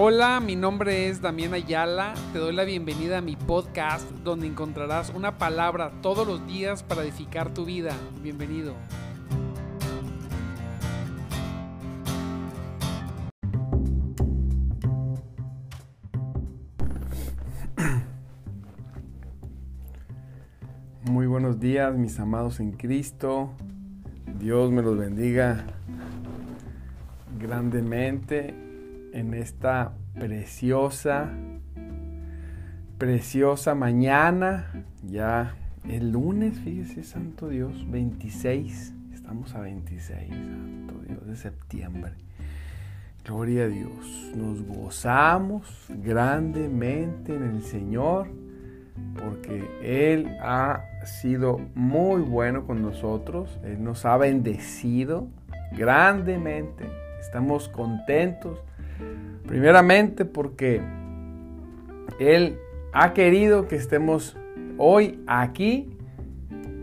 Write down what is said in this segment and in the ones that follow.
Hola, mi nombre es Damián Ayala. Te doy la bienvenida a mi podcast donde encontrarás una palabra todos los días para edificar tu vida. Bienvenido. Muy buenos días, mis amados en Cristo. Dios me los bendiga grandemente en esta preciosa, preciosa mañana. Ya el lunes, fíjese, Santo Dios, 26. Estamos a 26, Santo Dios, de septiembre. Gloria a Dios. Nos gozamos grandemente en el Señor porque Él ha sido muy bueno con nosotros. Él nos ha bendecido grandemente. Estamos contentos Primeramente porque Él ha querido que estemos hoy aquí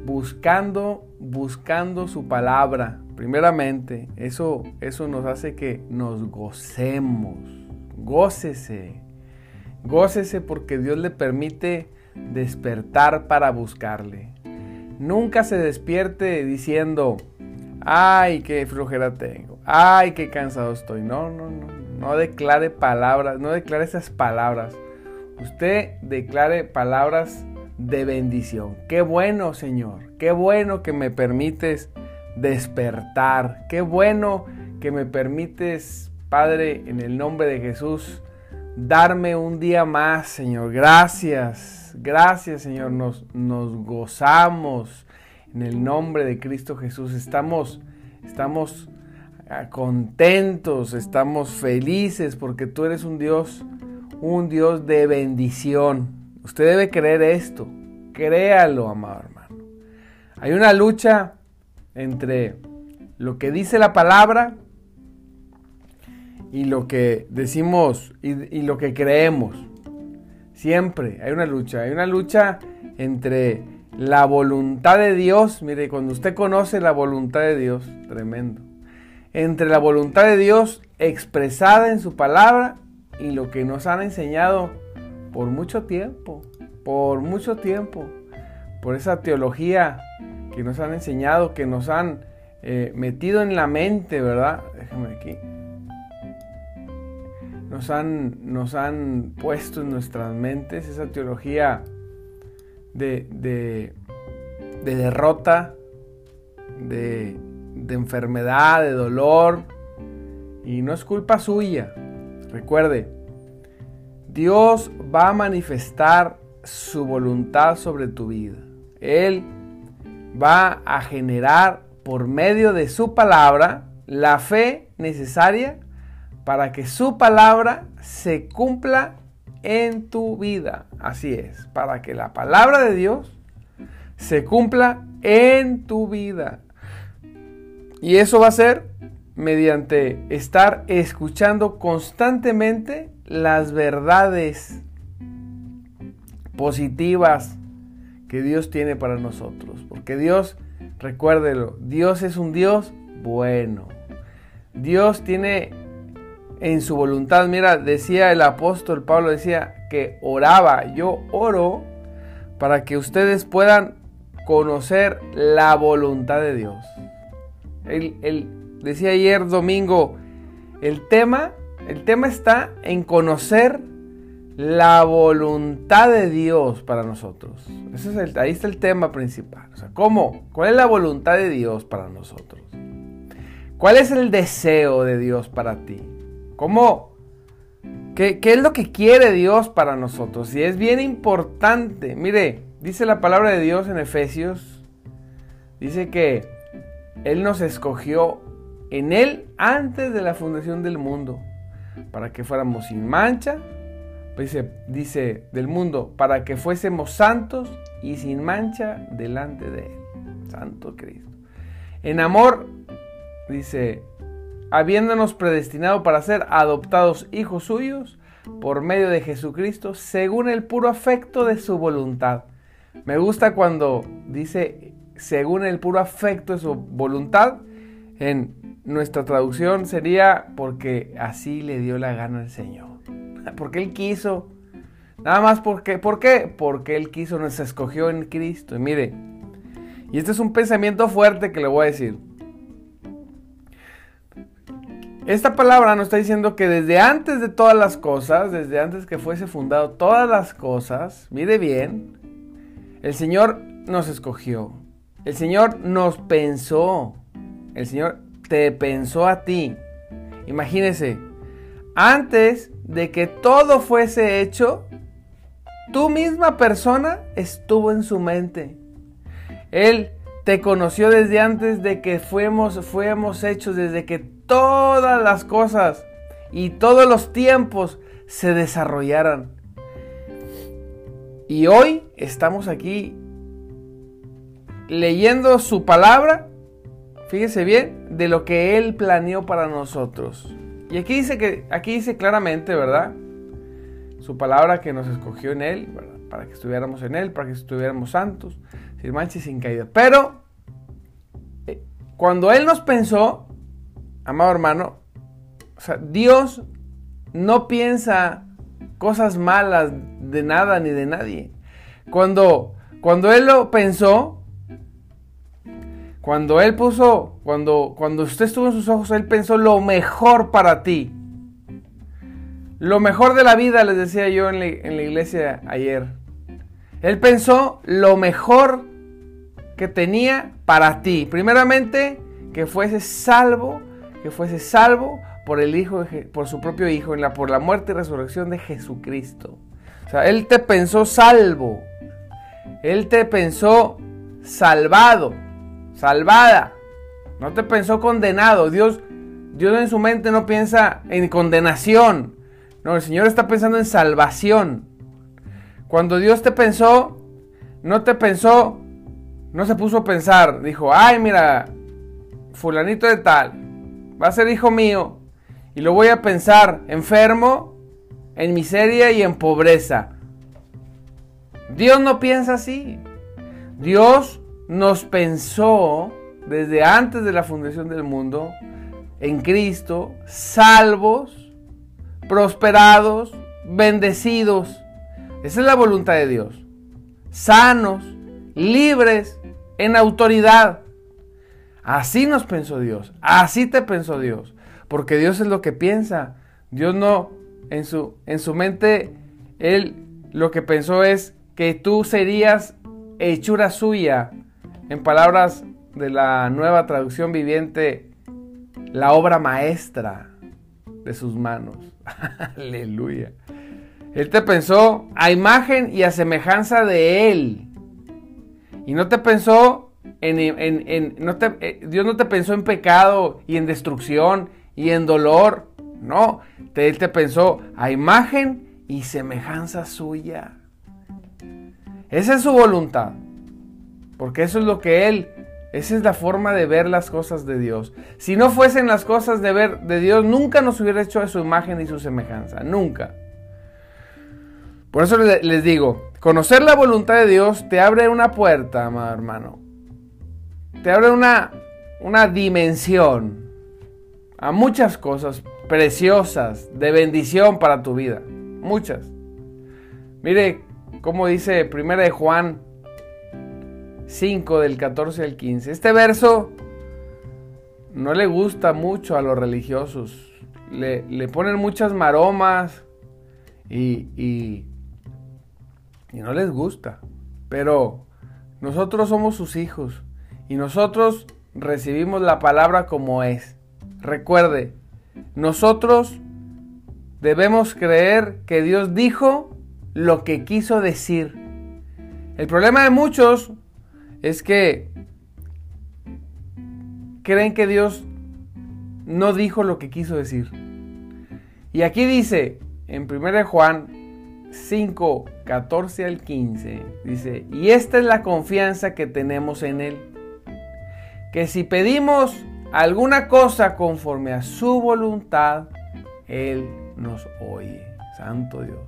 buscando, buscando su palabra. Primeramente, eso, eso nos hace que nos gocemos. Gócese. Gócese porque Dios le permite despertar para buscarle. Nunca se despierte diciendo, ay, qué flojera tengo, ay, qué cansado estoy. No, no, no. No declare palabras, no declare esas palabras. Usted declare palabras de bendición. Qué bueno, Señor. Qué bueno que me permites despertar. Qué bueno que me permites, Padre, en el nombre de Jesús, darme un día más, Señor. Gracias. Gracias, Señor. Nos, nos gozamos en el nombre de Cristo Jesús. Estamos, estamos contentos, estamos felices porque tú eres un Dios, un Dios de bendición. Usted debe creer esto, créalo, amado hermano. Hay una lucha entre lo que dice la palabra y lo que decimos y, y lo que creemos. Siempre hay una lucha, hay una lucha entre la voluntad de Dios. Mire, cuando usted conoce la voluntad de Dios, tremendo entre la voluntad de Dios expresada en su palabra y lo que nos han enseñado por mucho tiempo, por mucho tiempo, por esa teología que nos han enseñado, que nos han eh, metido en la mente, ¿verdad? Déjame aquí. Nos han, nos han puesto en nuestras mentes esa teología de, de, de derrota, de de enfermedad, de dolor. Y no es culpa suya. Recuerde, Dios va a manifestar su voluntad sobre tu vida. Él va a generar por medio de su palabra la fe necesaria para que su palabra se cumpla en tu vida. Así es, para que la palabra de Dios se cumpla en tu vida. Y eso va a ser mediante estar escuchando constantemente las verdades positivas que Dios tiene para nosotros. Porque Dios, recuérdelo, Dios es un Dios bueno. Dios tiene en su voluntad, mira, decía el apóstol Pablo, decía que oraba, yo oro para que ustedes puedan conocer la voluntad de Dios. Él, decía ayer domingo, el tema, el tema está en conocer la voluntad de Dios para nosotros. Ese es el, ahí está el tema principal. O sea, ¿cómo? ¿Cuál es la voluntad de Dios para nosotros? ¿Cuál es el deseo de Dios para ti? ¿Cómo? ¿Qué, ¿Qué, es lo que quiere Dios para nosotros? Y es bien importante. Mire, dice la palabra de Dios en Efesios. Dice que él nos escogió en Él antes de la fundación del mundo, para que fuéramos sin mancha, pues dice, del mundo, para que fuésemos santos y sin mancha delante de Él. Santo Cristo. En amor, dice, habiéndonos predestinado para ser adoptados hijos suyos por medio de Jesucristo, según el puro afecto de su voluntad. Me gusta cuando dice según el puro afecto de su voluntad. En nuestra traducción sería porque así le dio la gana al Señor. porque Él quiso. Nada más porque, ¿por qué? Porque Él quiso, nos escogió en Cristo. Y mire, y este es un pensamiento fuerte que le voy a decir. Esta palabra nos está diciendo que desde antes de todas las cosas, desde antes que fuese fundado todas las cosas, mire bien, el Señor nos escogió. El Señor nos pensó. El Señor te pensó a ti. Imagínese, antes de que todo fuese hecho, tu misma persona estuvo en su mente. Él te conoció desde antes de que fuimos, fuimos hechos, desde que todas las cosas y todos los tiempos se desarrollaran. Y hoy estamos aquí leyendo su palabra, fíjese bien, de lo que Él planeó para nosotros. Y aquí dice que, aquí dice claramente, ¿verdad? Su palabra que nos escogió en Él, Para que estuviéramos en Él, para que estuviéramos santos, sin mancha y sin caída. Pero, eh, cuando Él nos pensó, amado hermano, Dios no piensa cosas malas de nada ni de nadie. Cuando, cuando Él lo pensó, cuando Él puso, cuando, cuando usted estuvo en sus ojos, Él pensó lo mejor para ti. Lo mejor de la vida, les decía yo en la, iglesia ayer. Él pensó lo mejor que tenía para ti. Primeramente, que fuese salvo, que fuese salvo por el hijo, por su propio hijo, en la, por la muerte y resurrección de Jesucristo. O sea, Él te pensó salvo. Él te pensó salvado salvada. No te pensó condenado. Dios, Dios en su mente no piensa en condenación. No, el Señor está pensando en salvación. Cuando Dios te pensó, no te pensó, no se puso a pensar. Dijo, ay, mira, fulanito de tal, va a ser hijo mío. Y lo voy a pensar enfermo, en miseria y en pobreza. Dios no piensa así. Dios nos pensó desde antes de la fundación del mundo en Cristo, salvos, prosperados, bendecidos. Esa es la voluntad de Dios. Sanos, libres, en autoridad. Así nos pensó Dios. Así te pensó Dios. Porque Dios es lo que piensa. Dios no, en su, en su mente, Él lo que pensó es que tú serías hechura suya en palabras de la nueva traducción viviente, la obra maestra de sus manos. Aleluya. Él te pensó a imagen y a semejanza de Él. Y no te pensó en... Eh, Dios no te pensó en pecado y en destrucción y en dolor. No, Él te pensó a imagen y semejanza suya. Esa es su voluntad. Porque eso es lo que Él, esa es la forma de ver las cosas de Dios. Si no fuesen las cosas de ver de Dios, nunca nos hubiera hecho a su imagen y su semejanza. Nunca. Por eso les digo, conocer la voluntad de Dios te abre una puerta, amado hermano. Te abre una, una dimensión a muchas cosas preciosas de bendición para tu vida. Muchas. Mire cómo dice 1 de Juan 5 del 14 al 15. Este verso no le gusta mucho a los religiosos. Le, ponen muchas maromas y, y, y no les gusta. Pero nosotros somos sus hijos y nosotros recibimos la palabra como es. Recuerde, nosotros debemos creer que Dios dijo lo que quiso decir. El problema de muchos es que creen que Dios no dijo lo que quiso decir. Y aquí dice, en 1 Juan 5, 14 al 15, dice, y esta es la confianza que tenemos en Él, que si pedimos alguna cosa conforme a su voluntad, Él nos oye. Santo Dios.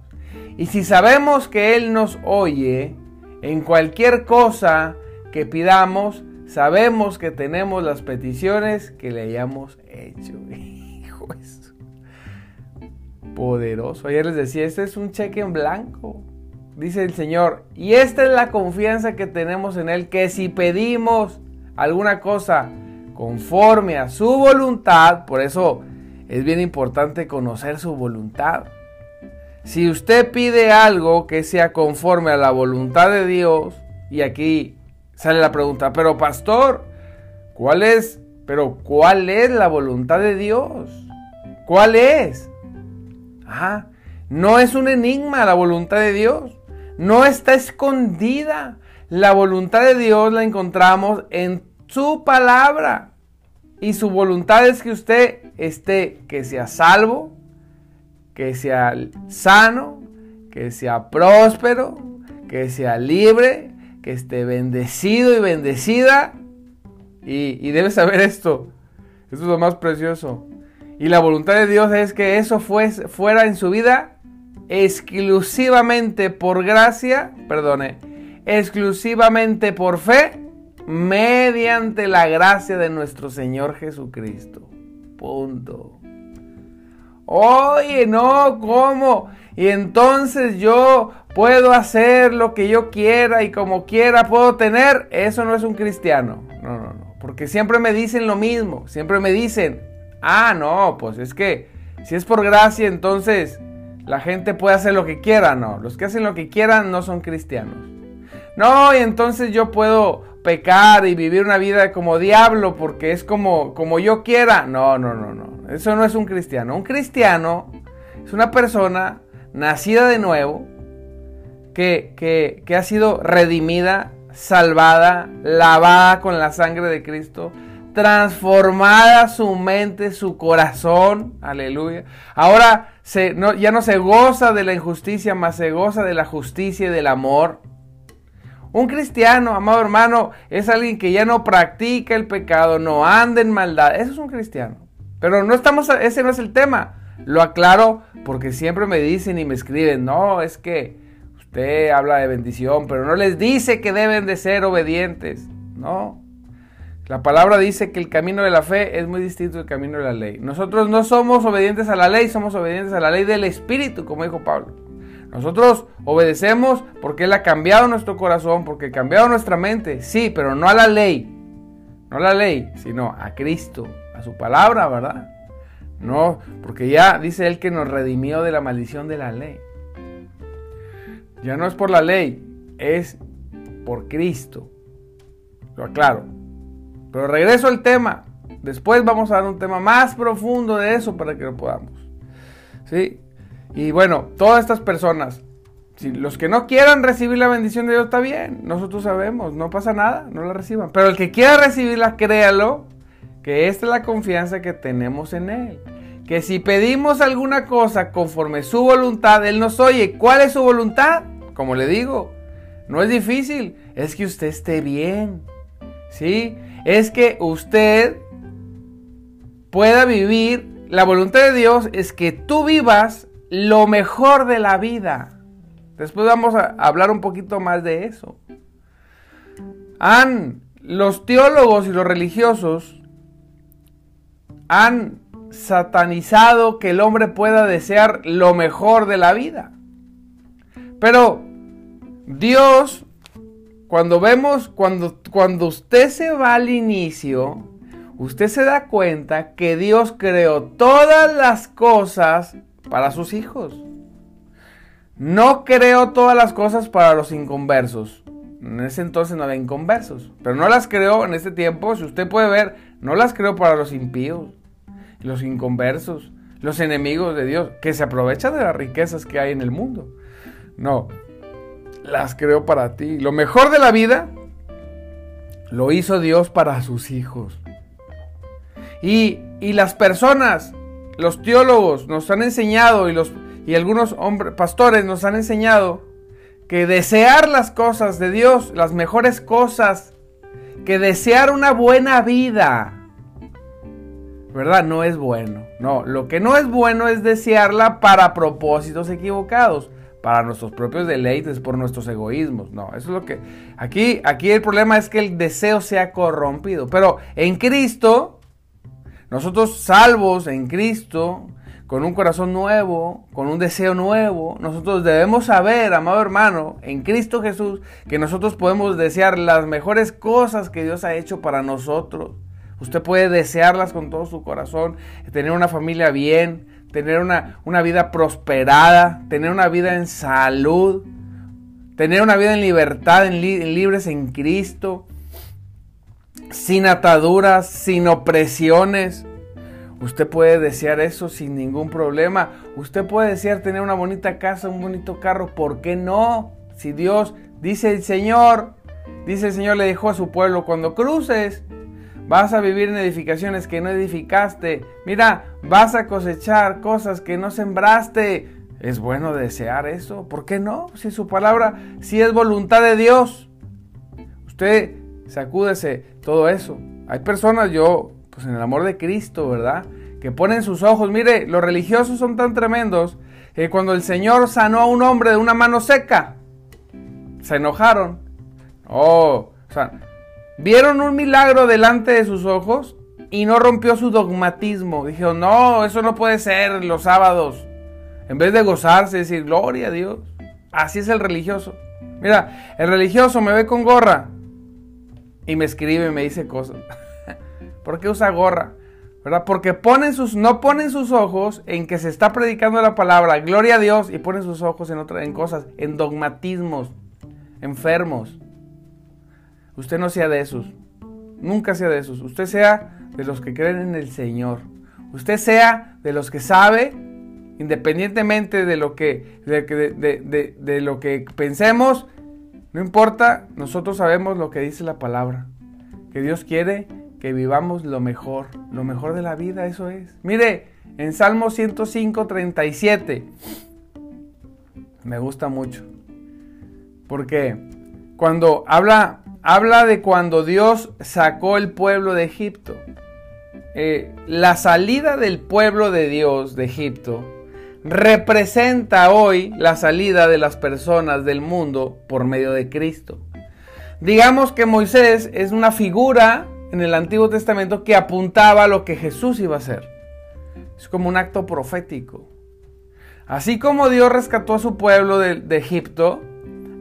Y si sabemos que Él nos oye en cualquier cosa que pidamos, sabemos que tenemos las peticiones que le hayamos hecho. Poderoso. Ayer les decía, este es un cheque en blanco. Dice el Señor. Y esta es la confianza que tenemos en Él, que si pedimos alguna cosa conforme a su voluntad, por eso es bien importante conocer su voluntad. Si usted pide algo que sea conforme a la voluntad de Dios, y aquí sale la pregunta, pero pastor, ¿cuál es? Pero ¿cuál es la voluntad de Dios? ¿Cuál es? Ah, no es un enigma la voluntad de Dios. No está escondida. La voluntad de Dios la encontramos en su palabra. Y su voluntad es que usted esté, que sea salvo, que sea sano, que sea próspero, que sea libre, que esté bendecido y bendecida. Y, y debe saber esto. Esto es lo más precioso. Y la voluntad de Dios es que eso fuera en su vida exclusivamente por gracia, perdone, exclusivamente por fe, mediante la gracia de nuestro Señor Jesucristo. Punto. Oye, no, ¿cómo? Y entonces yo puedo hacer lo que yo quiera y como quiera puedo tener. Eso no es un cristiano. No, no, no. Porque siempre me dicen lo mismo. Siempre me dicen, Ah, no, pues es que si es por gracia, entonces la gente puede hacer lo que quiera, no. Los que hacen lo que quieran no son cristianos. No, y entonces yo puedo pecar y vivir una vida como diablo porque es como, como yo quiera. No, no, no, no. Eso no es un cristiano. Un cristiano es una persona nacida de nuevo, que, que, ha sido redimida, salvada, lavada con la sangre de Cristo, transformada su mente, su corazón, aleluya. Ahora ya no se goza de la injusticia, más se goza de la justicia y del amor. Un cristiano, amado hermano, es alguien que ya no practica el pecado, no anda en maldad. Eso es un cristiano. Pero no estamos, ese no es el tema. Lo aclaro porque siempre me dicen y me escriben, no, es que habla de bendición, pero no les dice que deben de ser obedientes. No, la palabra dice que el camino de la fe es muy distinto del camino de la ley. Nosotros no somos obedientes a la ley, somos obedientes a la ley del Espíritu, como dijo Pablo. Nosotros obedecemos porque Él ha cambiado nuestro corazón, porque ha cambiado nuestra mente, sí, pero no a la ley. No a la ley, sino a Cristo, a su palabra, ¿verdad? No, porque ya dice Él que nos redimió de la maldición de la ley. Ya no es por la ley, es por Cristo. Lo aclaro. Pero regreso al tema. Después vamos a dar un tema más profundo de eso para que lo podamos. ¿Sí? Y bueno, todas estas personas, los que no quieran recibir la bendición de Dios está bien, nosotros sabemos, no pasa nada, no la reciban. Pero el que quiera recibirla, créalo, que esta es la confianza que tenemos en Él. Que si pedimos alguna cosa conforme su voluntad, Él nos oye. ¿Cuál es su voluntad? Como le digo, no es difícil, es que usted esté bien. ¿Sí? es que usted pueda vivir, la voluntad de Dios es que tú vivas lo mejor de la vida. Después vamos a hablar un poquito más de eso. Han, los teólogos y los religiosos han satanizado que el hombre pueda desear lo mejor de la vida. Pero Dios cuando vemos, cuando, cuando usted se va al inicio, usted se da cuenta que Dios creó todas las cosas para sus hijos. No creó todas las cosas para los inconversos. En ese entonces no había inconversos. Pero no las creó en este tiempo, si usted puede ver, no las creó para los impíos, los inconversos, los enemigos de Dios, que se aprovechan de las riquezas que hay en el mundo. No, las creó para ti. Lo mejor de la vida lo hizo Dios para sus hijos. Y, las personas, los teólogos nos han enseñado y, los, y algunos hombres, pastores nos han enseñado que desear las cosas de Dios, las mejores cosas, que desear una buena vida, ¿verdad? No es bueno. No, lo que no es bueno es desearla para propósitos equivocados para nuestros propios deleites, por nuestros egoísmos. No, eso es lo que... Aquí, aquí el problema es que el deseo se ha corrompido. Pero en Cristo, nosotros salvos en Cristo, con un corazón nuevo, con un deseo nuevo, nosotros debemos saber, amado hermano, en Cristo Jesús, que nosotros podemos desear las mejores cosas que Dios ha hecho para nosotros. Usted puede desearlas con todo su corazón, tener una familia bien, tener una, una vida prosperada, tener una vida en salud, tener una vida en libertad, en, libres en Cristo, sin ataduras, sin opresiones. Usted puede desear eso sin ningún problema. Usted puede desear tener una bonita casa, un bonito carro. ¿Por qué no? Si Dios dice el Señor, dice el Señor le dijo a su pueblo, cuando cruces, vas a vivir en edificaciones que no edificaste. Mira, vas a cosechar cosas que no sembraste. Es bueno desear eso. ¿Por qué no? Si su palabra, si es voluntad de Dios. Usted sacúdese todo eso. Hay personas, yo, pues en el amor de Cristo, ¿verdad? Que ponen sus ojos. Mire, los religiosos son tan tremendos que cuando el Señor sanó a un hombre de una mano seca, se enojaron. Oh, o sea, vieron un milagro delante de sus ojos y no rompió su dogmatismo. Dijeron, no, eso no puede ser los sábados. En vez de gozarse, decir, gloria a Dios. Así es el religioso. Mira, el religioso me ve con gorra y me escribe y me dice cosas. ¿Por qué usa gorra? ¿Verdad? Porque ponen sus, no ponen sus ojos en que se está predicando la palabra, gloria a Dios, y ponen sus ojos en, otra, en cosas, en dogmatismos, enfermos. Usted no sea de esos. Nunca sea de esos. Usted sea de los que creen en el Señor. Usted sea de los que sabe, independientemente de lo que, de, lo que pensemos, no importa, nosotros sabemos lo que dice la palabra. Que Dios quiere que vivamos lo mejor, lo mejor de la vida, eso es. Mire, en Salmo 105, 37, me gusta mucho. Porque cuando habla habla de cuando Dios sacó el pueblo de Egipto. Eh, la salida del pueblo de Dios de Egipto representa hoy la salida de las personas del mundo por medio de Cristo. Digamos que Moisés es una figura en el Antiguo Testamento que apuntaba a lo que Jesús iba a hacer. Es como un acto profético. Así como Dios rescató a su pueblo de, de Egipto,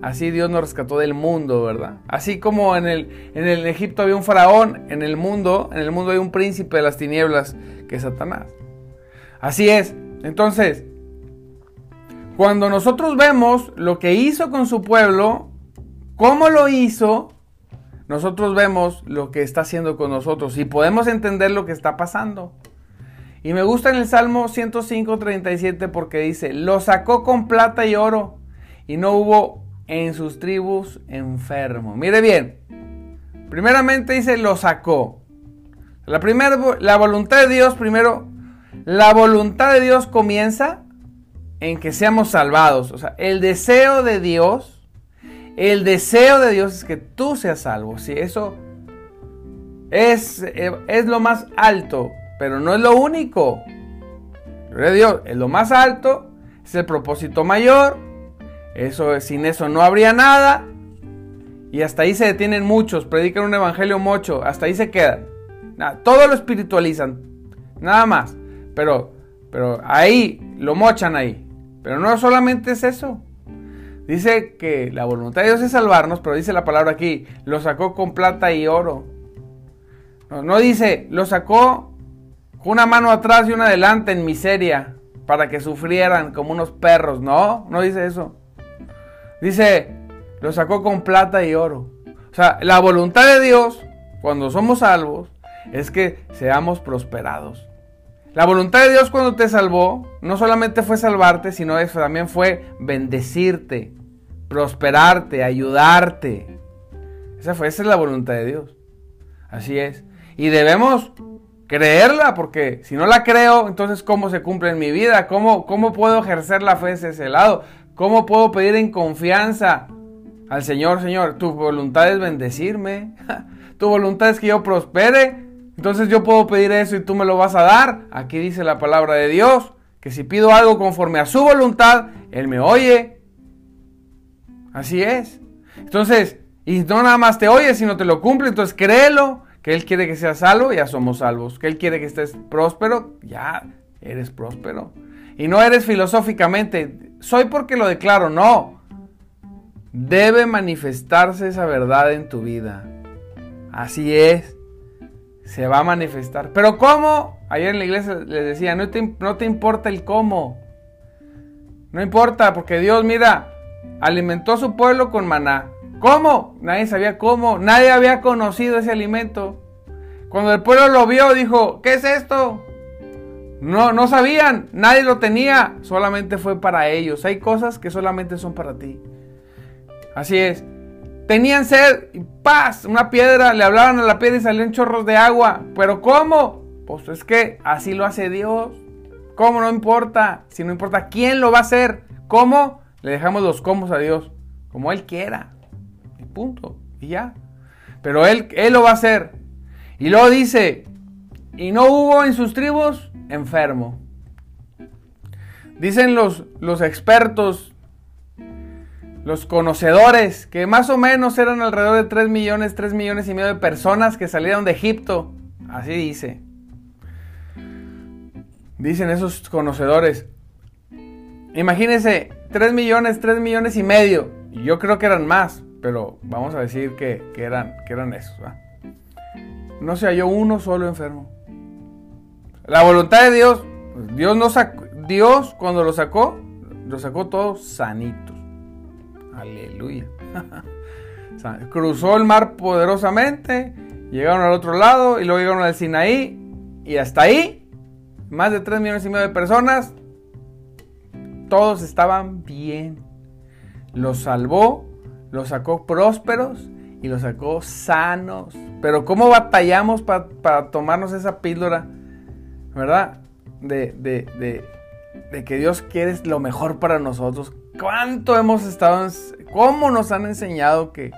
Así Dios nos rescató del mundo, ¿verdad? Así como en el, en el Egipto había un faraón, en el mundo, en el mundo hay un príncipe de las tinieblas que es Satanás. Así es. Entonces, cuando nosotros vemos lo que hizo con su pueblo, cómo lo hizo, nosotros vemos lo que está haciendo con nosotros y podemos entender lo que está pasando. Y me gusta en el Salmo 105, 37 porque dice, lo sacó con plata y oro y no hubo en sus tribus enfermo. Mire bien, primeramente dice lo sacó. La, la voluntad de Dios, primero, la voluntad de Dios comienza en que seamos salvados. O sea, el deseo de Dios, el deseo de Dios es que tú seas salvo. Si eso es, es lo más alto, pero no es lo único. Gloria a Dios, es lo más alto, es el propósito mayor, eso, sin eso no habría nada. Y hasta ahí se detienen muchos, predican un evangelio mocho, hasta ahí se quedan. Todo lo espiritualizan, nada más. Pero, pero ahí lo mochan ahí. Pero no solamente es eso. Dice que la voluntad de Dios es salvarnos, pero dice la palabra aquí, lo sacó con plata y oro. No, no dice, lo sacó con una mano atrás y una adelante en miseria, para que sufrieran como unos perros. No, no dice eso. Dice, lo sacó con plata y oro. O sea, la voluntad de Dios, cuando somos salvos, es que seamos prosperados. La voluntad de Dios cuando te salvó, no solamente fue salvarte, sino eso también fue bendecirte, prosperarte, ayudarte. Esa, fue, esa es la voluntad de Dios. Así es. Y debemos creerla, porque si no la creo, entonces ¿cómo se cumple en mi vida? ¿Cómo, cómo puedo ejercer la fe desde ese lado? ¿Cómo puedo pedir en confianza al Señor, Señor? Tu voluntad es bendecirme. Tu voluntad es que yo prospere. Entonces yo puedo pedir eso y tú me lo vas a dar. Aquí dice la palabra de Dios, que si pido algo conforme a su voluntad, Él me oye. Así es. Entonces, y no nada más te oye, sino te lo cumple. Entonces créelo, que Él quiere que seas salvo, ya somos salvos. Que Él quiere que estés próspero, ya eres próspero. Y no eres filosóficamente, soy porque lo declaro, no. Debe manifestarse esa verdad en tu vida. Así es. Se va a manifestar. Pero ¿cómo? Ayer en la iglesia les decía, no te, no te importa el cómo. No importa, porque Dios, mira, alimentó a su pueblo con maná. ¿Cómo? Nadie sabía cómo. Nadie había conocido ese alimento. Cuando el pueblo lo vio, dijo, ¿qué es esto? No, no sabían, nadie lo tenía, solamente fue para ellos. Hay cosas que solamente son para ti. Así es. Tenían sed y paz, una piedra, le hablaban a la piedra y salían chorros de agua. ¿Pero cómo? Pues es que así lo hace Dios. ¿Cómo? No importa. Si no importa quién lo va a hacer. ¿Cómo? Le dejamos los cómo a Dios. Como Él quiera. Y punto. Y ya. Pero Él, Él lo va a hacer. Y luego dice, y no hubo en sus tribus enfermo. Dicen los, los expertos, los conocedores, que más o menos eran alrededor de 3 millones, 3 millones y medio de personas que salieron de Egipto. Así dice. Dicen esos conocedores. Imagínense, 3 millones, 3 millones y medio. Yo creo que eran más, pero vamos a decir que, eran, que eran esos. No se halló uno solo enfermo. La voluntad de Dios, Dios, no sacó, Dios cuando lo sacó, lo sacó todos sanitos. Aleluya. Cruzó el mar poderosamente, llegaron al otro lado y luego llegaron al Sinaí y hasta ahí más de 3 millones y medio de personas, todos estaban bien. Los salvó, los sacó prósperos y los sacó sanos. Pero ¿cómo batallamos para tomarnos esa píldora? ¿Verdad? De, de, de, que Dios quiere lo mejor para nosotros. ¿Cuánto hemos estado, cómo nos han enseñado que,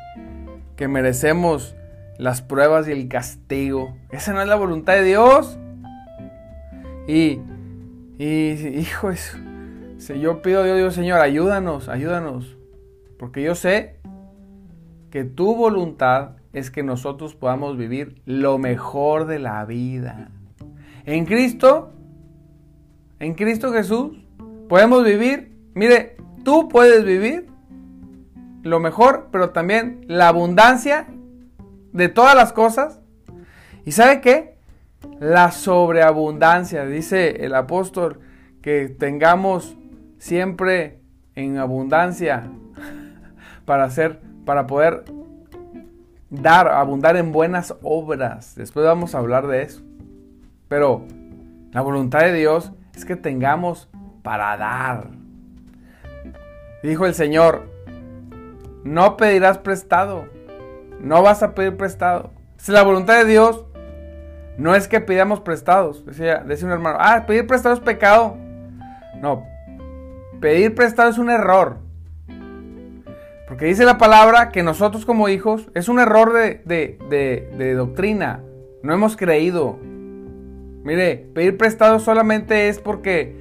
que merecemos las pruebas y el castigo? Esa no es la voluntad de Dios. Y, y hijo, si yo pido a Dios, Dios, Señor, ayúdanos, ayúdanos. Porque yo sé que tu voluntad es que nosotros podamos vivir lo mejor de la vida. En Cristo, en Cristo Jesús, podemos vivir, mire, tú puedes vivir lo mejor, pero también la abundancia de todas las cosas. ¿Y sabe qué? la sobreabundancia. Dice el apóstol que tengamos siempre en abundancia para hacer, para poder dar, abundar en buenas obras. Después vamos a hablar de eso. Pero la voluntad de Dios es que tengamos para dar. Dijo el Señor, no pedirás prestado, no vas a pedir prestado. Es la voluntad de Dios no es que pidamos prestados. Decía, decía un hermano, ah, pedir prestado es pecado. No, pedir prestado es un error. Porque dice la palabra que nosotros como hijos es un error de, de, doctrina. No hemos creído. Mire, pedir prestado solamente es porque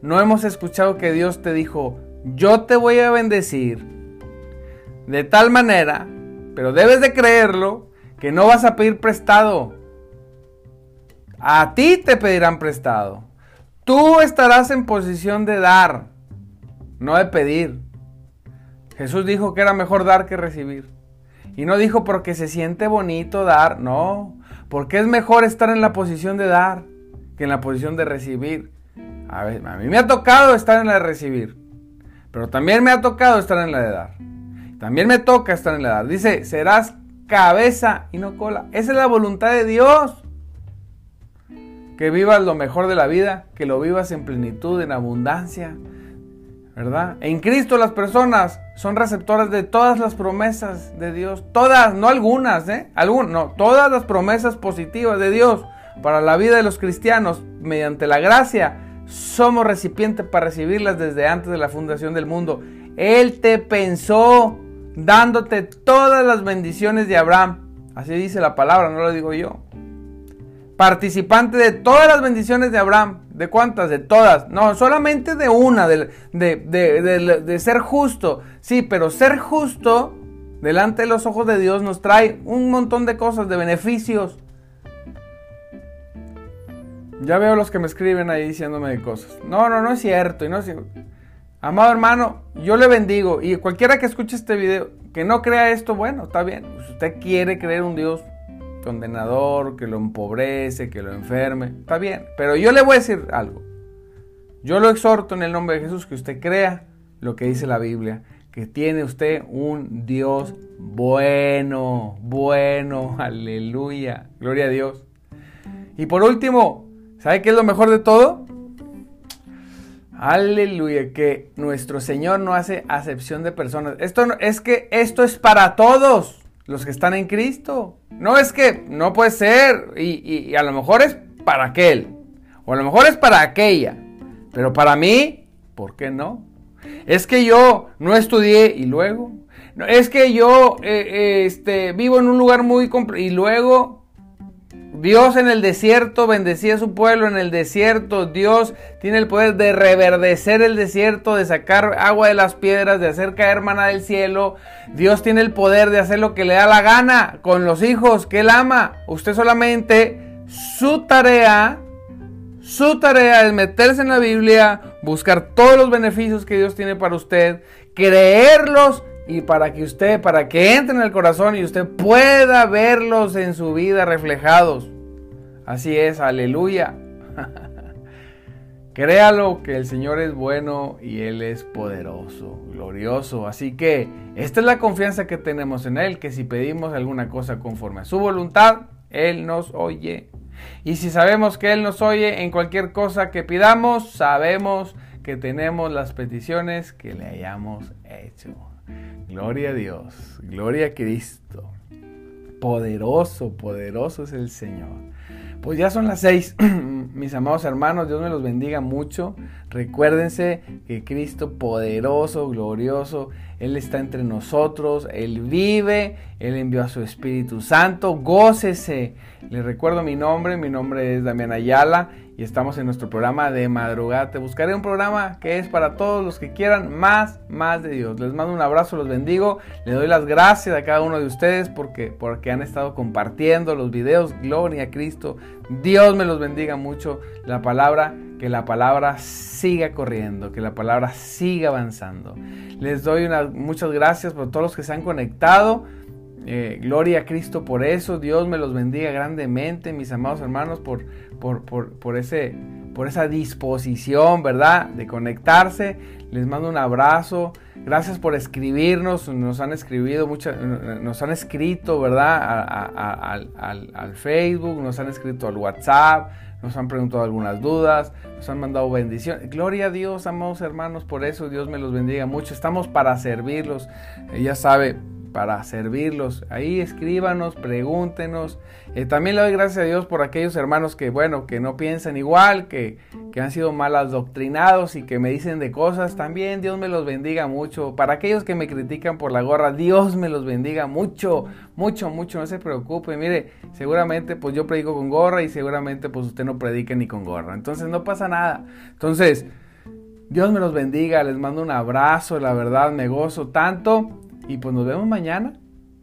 no hemos escuchado que Dios te dijo, yo te voy a bendecir de tal manera, pero debes de creerlo, que no vas a pedir prestado. A ti te pedirán prestado. Tú estarás en posición de dar, no de pedir. Jesús dijo que era mejor dar que recibir. Y no dijo porque se siente bonito dar, no, porque es mejor estar en la posición de dar que en la posición de recibir. A, mí me ha tocado estar en la de recibir, pero también me ha tocado estar en la de dar. También me toca estar en la de dar. Dice, serás cabeza y no cola. Esa es la voluntad de Dios que vivas lo mejor de la vida, que lo vivas en plenitud, en abundancia, En Cristo las personas son receptoras de todas las promesas de Dios, todas, no algunas, ¿eh? No, todas las promesas positivas de Dios para la vida de los cristianos, mediante la gracia, somos recipientes para recibirlas desde antes de la fundación del mundo. Él te pensó dándote todas las bendiciones de Abraham. Así dice la palabra, no lo digo yo participante de todas las bendiciones de Abraham. ¿De cuántas? De todas. No, solamente de una, de, de, ser justo. Sí, pero ser justo delante de los ojos de Dios nos trae un montón de cosas, de beneficios. Ya veo los que me escriben ahí diciéndome de cosas. No, no, no es cierto. Y no es Amado hermano, yo le bendigo. Y cualquiera que escuche este video, que no crea esto, bueno, está bien. Si usted quiere creer un Dios condenador, que lo empobrece, que lo enferme, está bien. Pero yo le voy a decir algo. Yo lo exhorto en el nombre de Jesús que usted crea lo que dice la Biblia, que tiene usted un Dios bueno, bueno, aleluya, gloria a Dios. Y por último, ¿sabe qué es lo mejor de todo? Aleluya, que nuestro Señor no hace acepción de personas. Esto es que esto es para todos los que están en Cristo. No es que no puede ser y, a lo mejor es para aquel o a lo mejor es para aquella, pero para mí, ¿por qué no? Es que yo no estudié y luego, es que yo eh, eh, este, vivo en un lugar muy y luego Dios en el desierto bendecía a su pueblo en el desierto. Dios tiene el poder de reverdecer el desierto, de sacar agua de las piedras, de hacer caer maná del cielo. Dios tiene el poder de hacer lo que le da la gana con los hijos que él ama. Usted solamente su tarea, su tarea es meterse en la Biblia, buscar todos los beneficios que Dios tiene para usted, creerlos y para que usted, para que entre en el corazón y usted pueda verlos en su vida reflejados. Así es, aleluya. Créalo que el Señor es bueno y Él es poderoso, glorioso. Así que esta es la confianza que tenemos en Él, que si pedimos alguna cosa conforme a su voluntad, Él nos oye. Y si sabemos que Él nos oye en cualquier cosa que pidamos, sabemos que tenemos las peticiones que le hayamos hecho. Gloria a Dios, gloria a Cristo. Poderoso, poderoso es el Señor. Pues ya son las seis, mis amados hermanos, Dios me los bendiga mucho. Recuérdense que Cristo poderoso, glorioso, Él está entre nosotros, Él vive, Él envió a su Espíritu Santo, gócese. Les recuerdo mi nombre, mi nombre es Damián Ayala y estamos en nuestro programa de madrugada. Te buscaré un programa que es para todos los que quieran más, más de Dios. Les mando un abrazo, los bendigo. Le doy las gracias a cada uno de ustedes porque, porque han estado compartiendo los videos. Gloria a Cristo. Dios me los bendiga mucho. La palabra, que la palabra siga corriendo, que la palabra siga avanzando. Les doy muchas gracias por todos los que se han conectado. Eh, gloria a Cristo por eso. Dios me los bendiga grandemente, mis amados hermanos, por, por, ese, por esa disposición, ¿verdad? De conectarse. Les mando un abrazo. Gracias por escribirnos. Nos han escribido muchas, nos han escrito, ¿verdad? al, Facebook, nos han escrito al WhatsApp, nos han preguntado algunas dudas, nos han mandado bendiciones. Gloria a Dios, amados hermanos, por eso Dios me los bendiga mucho. Estamos para servirlos. ya sabe, para servirlos. Ahí escríbanos, pregúntenos. Eh, también le doy gracias a Dios por aquellos hermanos que, bueno, que no piensan igual, que, que han sido mal adoctrinados y que me dicen de cosas. También Dios me los bendiga mucho. Para aquellos que me critican por la gorra, Dios me los bendiga mucho, mucho, mucho. No se preocupe. Mire, seguramente pues yo predico con gorra y seguramente pues usted no predica ni con gorra. Entonces no pasa nada. Entonces... Dios me los bendiga, les mando un abrazo, la verdad me gozo tanto y pues nos vemos mañana.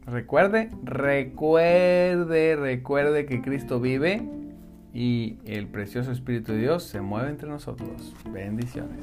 Recuerde, recuerde, recuerde que Cristo vive y el precioso Espíritu de Dios se mueve entre nosotros. Bendiciones.